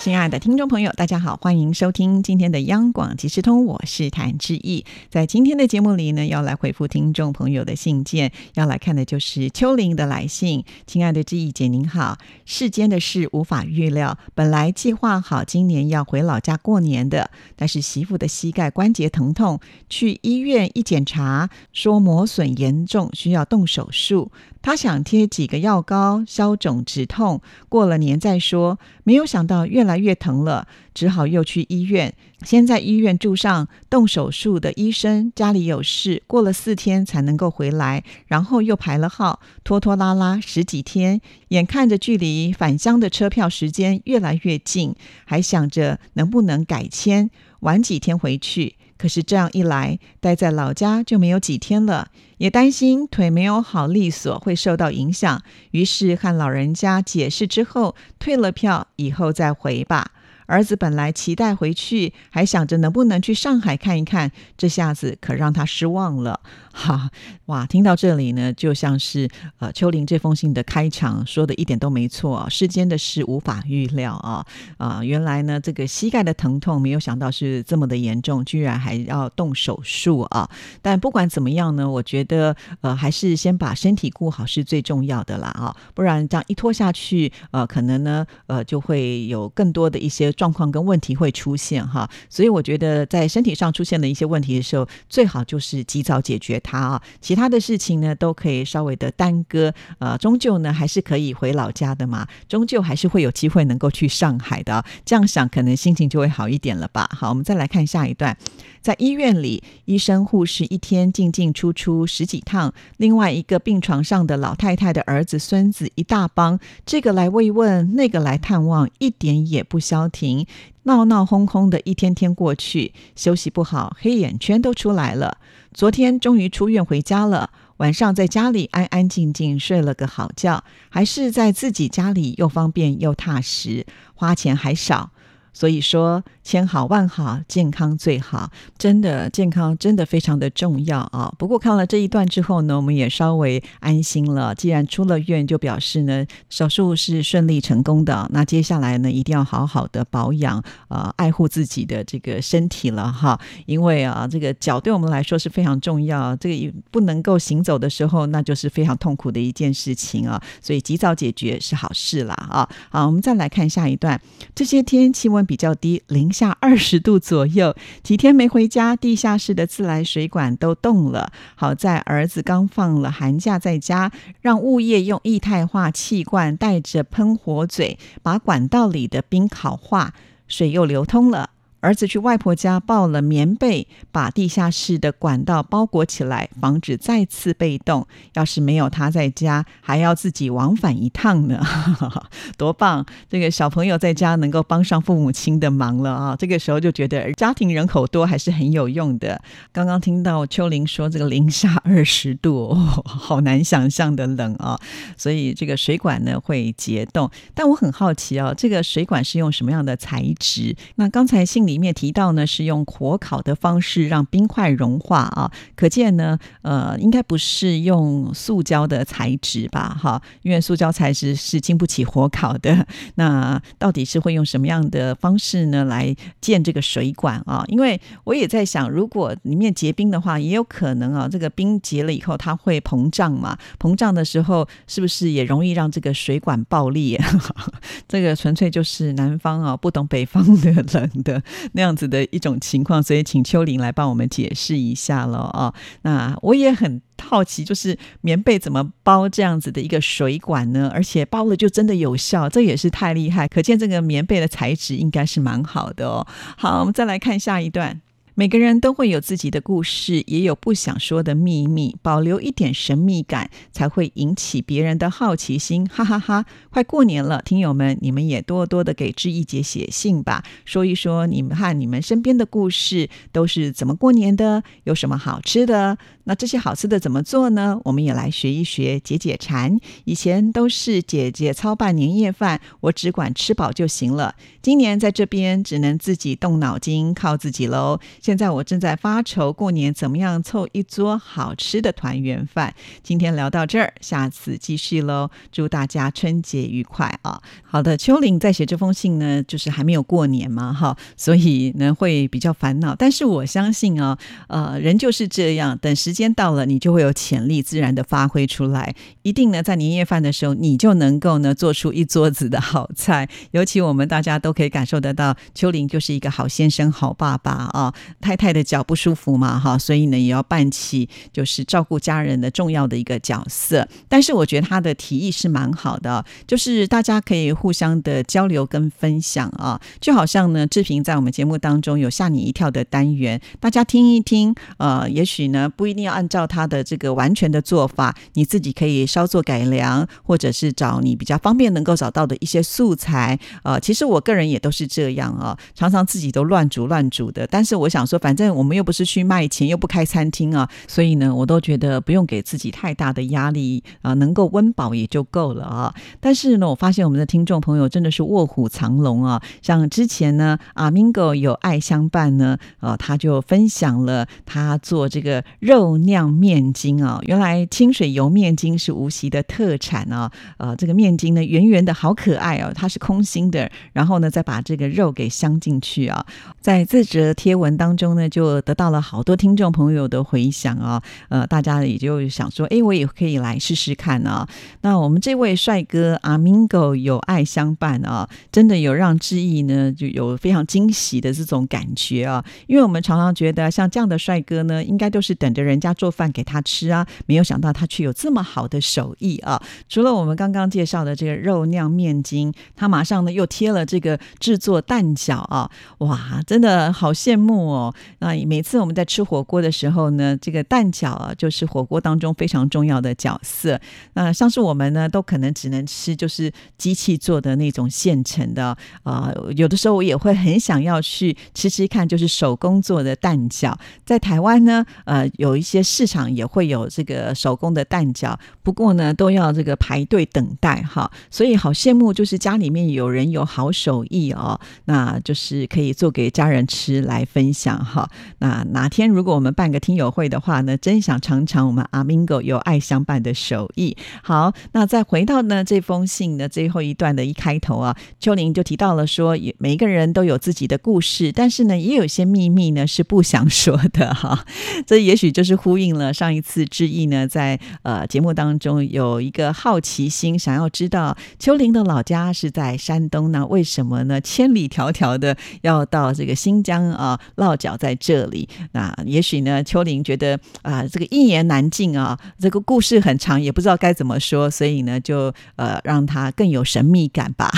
亲爱的听众朋友，大家好，欢迎收听今天的央广即时通，我是谭志毅。在今天的节目里呢，要来回复听众朋友的信件，要来看的就是秋玲的来信。亲爱的志毅姐，您好，世间的事无法预料，本来计划好今年要回老家过年的，但是媳妇的膝盖关节疼痛，去医院一检查，说磨损严重，需要动手术。他想贴几个药膏消肿止痛，过了年再说。没有想到越来越疼了，只好又去医院。先在医院住上动手术的医生，家里有事，过了四天才能够回来。然后又排了号，拖拖拉拉十几天，眼看着距离返乡的车票时间越来越近，还想着能不能改签，晚几天回去。可是这样一来，待在老家就没有几天了，也担心腿没有好利索会受到影响，于是和老人家解释之后，退了票，以后再回吧。儿子本来期待回去，还想着能不能去上海看一看，这下子可让他失望了。哈，哇！听到这里呢，就像是呃秋玲这封信的开场说的一点都没错。世间的事无法预料啊啊！原来呢，这个膝盖的疼痛没有想到是这么的严重，居然还要动手术啊！但不管怎么样呢，我觉得呃还是先把身体顾好是最重要的啦啊！不然这样一拖下去，呃，可能呢呃就会有更多的一些状况跟问题会出现哈。所以我觉得在身体上出现的一些问题的时候，最好就是及早解决。它啊，其他的事情呢都可以稍微的耽搁，呃，终究呢还是可以回老家的嘛，终究还是会有机会能够去上海的。这样想，可能心情就会好一点了吧。好，我们再来看下一段，在医院里，医生护士一天进进出出十几趟，另外一个病床上的老太太的儿子孙子一大帮，这个来慰问，那个来探望，一点也不消停，停闹闹哄哄的一天天过去，休息不好，黑眼圈都出来了。昨天终于出院回家了，晚上在家里安安静静睡了个好觉，还是在自己家里又方便又踏实，花钱还少。所以说，千好万好，健康最好。真的，健康真的非常的重要啊。不过看了这一段之后呢，我们也稍微安心了。既然出了院，就表示呢手术是顺利成功的。那接下来呢，一定要好好的保养，呃，爱护自己的这个身体了哈。因为啊，这个脚对我们来说是非常重要。这个不能够行走的时候，那就是非常痛苦的一件事情啊。所以及早解决是好事啦啊。好，我们再来看下一段，这些天气温。比较低，零下二十度左右。几天没回家，地下室的自来水管都冻了。好在儿子刚放了寒假在家，让物业用液态化气罐带着喷火嘴，把管道里的冰烤化，水又流通了。儿子去外婆家抱了棉被，把地下室的管道包裹起来，防止再次被冻。要是没有他在家，还要自己往返一趟呢，多棒！这个小朋友在家能够帮上父母亲的忙了啊！这个时候就觉得家庭人口多还是很有用的。刚刚听到秋玲说这个零下二十度，好难想象的冷啊！所以这个水管呢会结冻，但我很好奇哦，这个水管是用什么样的材质？那刚才信。里面提到呢，是用火烤的方式让冰块融化啊，可见呢，呃，应该不是用塑胶的材质吧？哈，因为塑胶材质是经不起火烤的。那到底是会用什么样的方式呢来建这个水管啊？因为我也在想，如果里面结冰的话，也有可能啊，这个冰结了以后它会膨胀嘛？膨胀的时候是不是也容易让这个水管爆裂？这个纯粹就是南方啊不懂北方的冷的。那样子的一种情况，所以请秋玲来帮我们解释一下了啊。那我也很好奇，就是棉被怎么包这样子的一个水管呢？而且包了就真的有效，这也是太厉害。可见这个棉被的材质应该是蛮好的哦。好，我们再来看下一段。每个人都会有自己的故事，也有不想说的秘密，保留一点神秘感，才会引起别人的好奇心。哈哈哈！快过年了，听友们，你们也多多的给志毅姐写信吧，说一说你们和你们身边的故事都是怎么过年的，有什么好吃的。那这些好吃的怎么做呢？我们也来学一学，解解馋。以前都是姐姐操办年夜饭，我只管吃饱就行了。今年在这边只能自己动脑筋，靠自己喽。现在我正在发愁过年怎么样凑一桌好吃的团圆饭。今天聊到这儿，下次继续喽。祝大家春节愉快啊！好的，秋玲在写这封信呢，就是还没有过年嘛，哈，所以呢会比较烦恼。但是我相信啊，呃，人就是这样，等时间到了，你就会有潜力自然的发挥出来。一定呢，在年夜饭的时候，你就能够呢做出一桌子的好菜。尤其我们大家都可以感受得到，秋玲就是一个好先生、好爸爸啊。太太的脚不舒服嘛，哈，所以呢也要扮起就是照顾家人的重要的一个角色。但是我觉得他的提议是蛮好的，就是大家可以互相的交流跟分享啊，就好像呢志平在我们节目当中有吓你一跳的单元，大家听一听，呃，也许呢不一定要按照他的这个完全的做法，你自己可以稍作改良，或者是找你比较方便能够找到的一些素材。呃，其实我个人也都是这样啊，常常自己都乱煮乱煮的，但是我想。想说，反正我们又不是去卖钱，又不开餐厅啊，所以呢，我都觉得不用给自己太大的压力啊，能够温饱也就够了啊。但是呢，我发现我们的听众朋友真的是卧虎藏龙啊。像之前呢，阿 Mingo 有爱相伴呢，呃，他就分享了他做这个肉酿面筋啊。原来清水油面筋是无锡的特产啊。呃，这个面筋呢，圆圆的好可爱哦，它是空心的，然后呢，再把这个肉给镶进去啊。在这则贴文当。当中呢，就得到了好多听众朋友的回响啊，呃，大家也就想说，哎，我也可以来试试看啊。那我们这位帅哥阿 Mingo 有爱相伴啊，真的有让志毅呢就有非常惊喜的这种感觉啊。因为我们常常觉得像这样的帅哥呢，应该都是等着人家做饭给他吃啊，没有想到他却有这么好的手艺啊。除了我们刚刚介绍的这个肉酿面筋，他马上呢又贴了这个制作蛋饺啊，哇，真的好羡慕哦。哦，那每次我们在吃火锅的时候呢，这个蛋饺啊，就是火锅当中非常重要的角色。那像是我们呢，都可能只能吃就是机器做的那种现成的啊。有的时候我也会很想要去吃吃看，就是手工做的蛋饺。在台湾呢，呃，有一些市场也会有这个手工的蛋饺，不过呢，都要这个排队等待哈。所以好羡慕，就是家里面有人有好手艺哦，那就是可以做给家人吃来分享。哈，那哪天如果我们办个听友会的话呢，真想尝尝我们阿 Mingo 有爱相伴的手艺。好，那再回到呢这封信的最后一段的一开头啊，秋玲就提到了说，每一个人都有自己的故事，但是呢，也有一些秘密呢是不想说的哈。这也许就是呼应了上一次之意呢，在呃节目当中中有一个好奇心，想要知道秋玲的老家是在山东呢，为什么呢千里迢迢的要到这个新疆啊落。脚在这里，那也许呢？秋玲觉得啊，这个一言难尽啊，这个故事很长，也不知道该怎么说，所以呢，就呃，让它更有神秘感吧。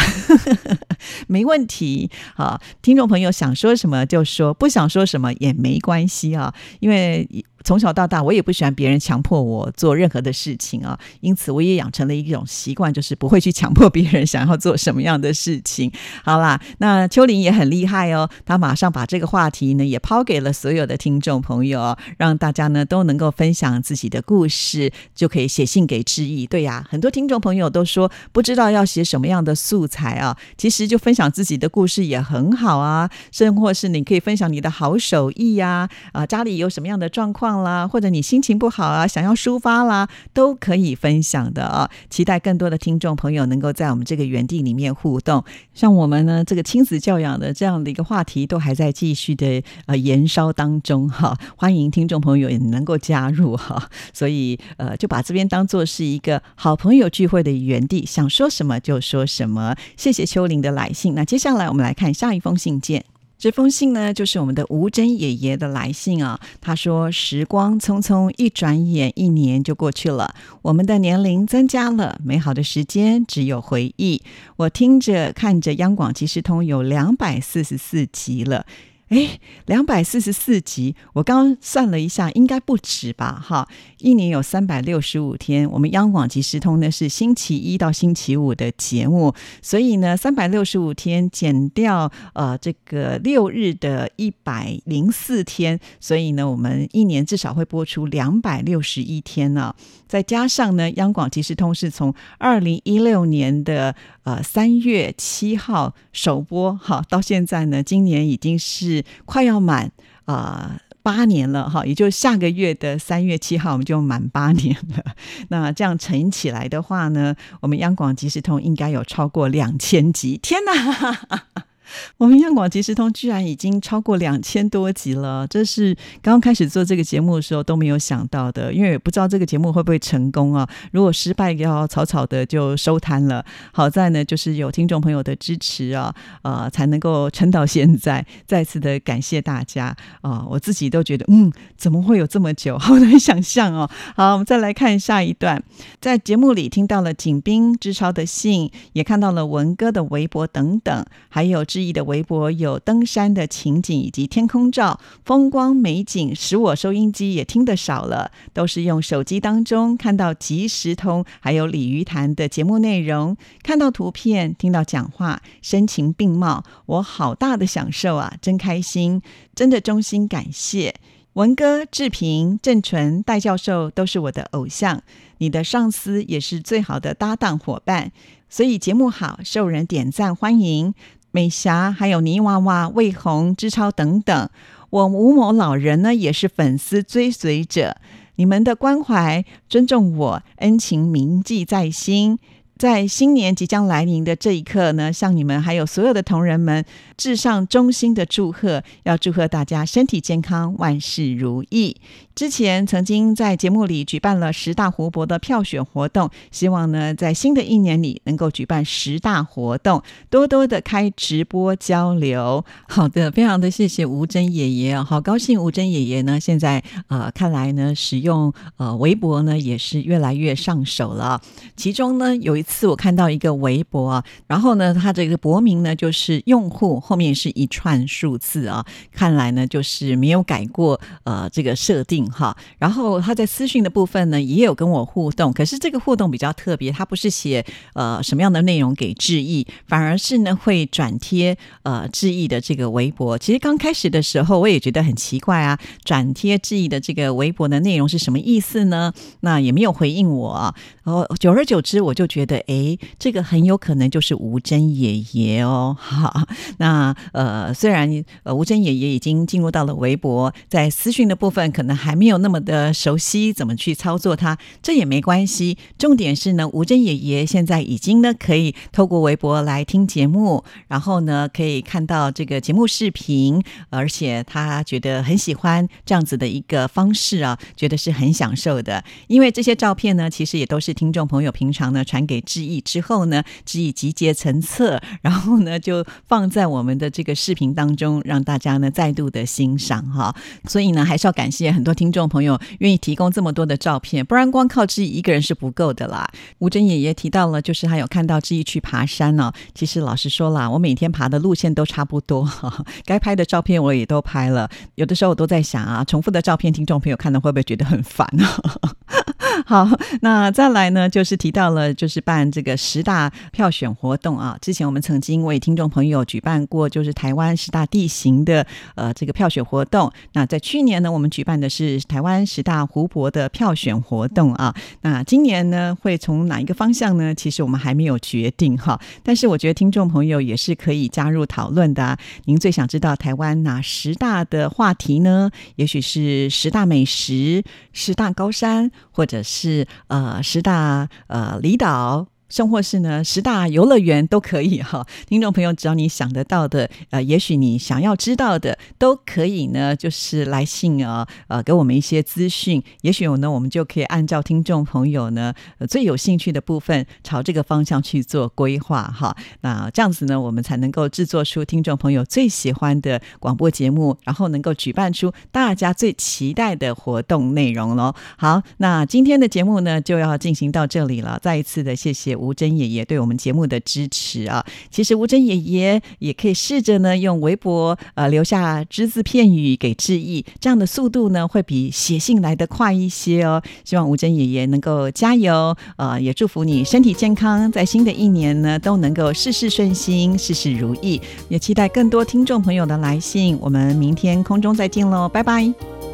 没问题，好，听众朋友想说什么就说，不想说什么也没关系啊，因为。从小到大，我也不喜欢别人强迫我做任何的事情啊，因此我也养成了一种习惯，就是不会去强迫别人想要做什么样的事情。好啦，那秋玲也很厉害哦，她马上把这个话题呢也抛给了所有的听众朋友，让大家呢都能够分享自己的故事，就可以写信给志毅。对呀，很多听众朋友都说不知道要写什么样的素材啊，其实就分享自己的故事也很好啊，甚或是你可以分享你的好手艺呀，啊，家里有什么样的状况。啦，或者你心情不好啊，想要抒发啦，都可以分享的啊！期待更多的听众朋友能够在我们这个园地里面互动。像我们呢，这个亲子教养的这样的一个话题，都还在继续的呃燃烧当中哈。欢迎听众朋友也能够加入哈。所以呃，就把这边当做是一个好朋友聚会的园地，想说什么就说什么。谢谢秋玲的来信。那接下来我们来看下一封信件。这封信呢，就是我们的吴真爷爷的来信啊。他说：“时光匆匆，一转眼一年就过去了，我们的年龄增加了，美好的时间只有回忆。我听着看着央广即时通有两百四十四集了。”哎，两百四十四集，我刚刚算了一下，应该不止吧？哈，一年有三百六十五天，我们央广即时通呢是星期一到星期五的节目，所以呢，三百六十五天减掉呃这个六日的一百零四天，所以呢，我们一年至少会播出两百六十一天呢。再加上呢，央广即时通是从二零一六年的呃三月七号首播，哈，到现在呢，今年已经是快要满啊八年了，哈，也就下个月的三月七号我们就满八年了。那这样乘起来的话呢，我们央广即时通应该有超过两千集，天哪！我们央广即时通居然已经超过两千多集了，这是刚刚开始做这个节目的时候都没有想到的，因为也不知道这个节目会不会成功啊。如果失败，要草草的就收摊了。好在呢，就是有听众朋友的支持啊，呃，才能够撑到现在。再次的感谢大家啊！我自己都觉得，嗯，怎么会有这么久？好难想象哦。好，我们再来看下一段，在节目里听到了景斌之超的信，也看到了文哥的微博等等，还有之。的微博有登山的情景以及天空照，风光美景使我收音机也听得少了，都是用手机当中看到即时通，还有鲤鱼潭的节目内容，看到图片，听到讲话，声情并茂，我好大的享受啊，真开心，真的衷心感谢文哥、志平、郑纯、戴教授都是我的偶像，你的上司也是最好的搭档伙伴，所以节目好，受人点赞欢迎。美霞，还有泥娃娃、魏红、之超等等，我吴某老人呢也是粉丝追随者，你们的关怀、尊重我，恩情铭记在心。在新年即将来临的这一刻呢，向你们还有所有的同仁们至上衷心的祝贺，要祝贺大家身体健康，万事如意。之前曾经在节目里举办了十大湖泊的票选活动，希望呢在新的一年里能够举办十大活动，多多的开直播交流。好的，非常的谢谢吴珍爷爷好高兴吴珍爷爷呢现在呃看来呢使用呃微博呢也是越来越上手了。其中呢有一次我看到一个微博，然后呢他这个博名呢就是用户后面是一串数字啊，看来呢就是没有改过呃这个设定。哈，然后他在私讯的部分呢，也有跟我互动，可是这个互动比较特别，他不是写呃什么样的内容给致意，反而是呢会转贴呃致意的这个微博。其实刚开始的时候，我也觉得很奇怪啊，转贴致意的这个微博的内容是什么意思呢？那也没有回应我。然后久而久之，我就觉得，哎，这个很有可能就是吴真爷爷哦。好，那呃，虽然呃吴真爷爷已经进入到了微博，在私讯的部分可能还。没有那么的熟悉怎么去操作它，这也没关系。重点是呢，吴珍爷爷现在已经呢可以透过微博来听节目，然后呢可以看到这个节目视频，而且他觉得很喜欢这样子的一个方式啊，觉得是很享受的。因为这些照片呢，其实也都是听众朋友平常呢传给志毅之后呢，志毅集结成册，然后呢就放在我我们的这个视频当中，让大家呢再度的欣赏哈。所以呢，还是要感谢很多。听众朋友愿意提供这么多的照片，不然光靠志毅一个人是不够的啦。吴珍爷爷提到了，就是他有看到志毅去爬山呢。其实老实说啦，我每天爬的路线都差不多，该拍的照片我也都拍了。有的时候我都在想啊，重复的照片，听众朋友看了会不会觉得很烦呢？好，那再来呢，就是提到了，就是办这个十大票选活动啊。之前我们曾经为听众朋友举办过，就是台湾十大地形的呃这个票选活动。那在去年呢，我们举办的是台湾十大湖泊的票选活动啊。那今年呢，会从哪一个方向呢？其实我们还没有决定哈。但是我觉得听众朋友也是可以加入讨论的。您最想知道台湾哪十大的话题呢？也许是十大美食、十大高山，或者是呃十大呃离岛。甚或是呢，十大游乐园都可以哈。听众朋友，只要你想得到的，呃，也许你想要知道的，都可以呢，就是来信啊，呃，给我们一些资讯。也许呢，我们就可以按照听众朋友呢最有兴趣的部分，朝这个方向去做规划哈。那这样子呢，我们才能够制作出听众朋友最喜欢的广播节目，然后能够举办出大家最期待的活动内容喽。好，那今天的节目呢就要进行到这里了。再一次的谢谢。吴珍爷爷对我们节目的支持啊。其实吴珍爷爷也可以试着呢用微博呃留下只字片语给致意，这样的速度呢会比写信来的快一些哦。希望吴珍爷爷能够加油，呃，也祝福你身体健康，在新的一年呢都能够事事顺心，事事如意。也期待更多听众朋友的来信，我们明天空中再见喽，拜拜。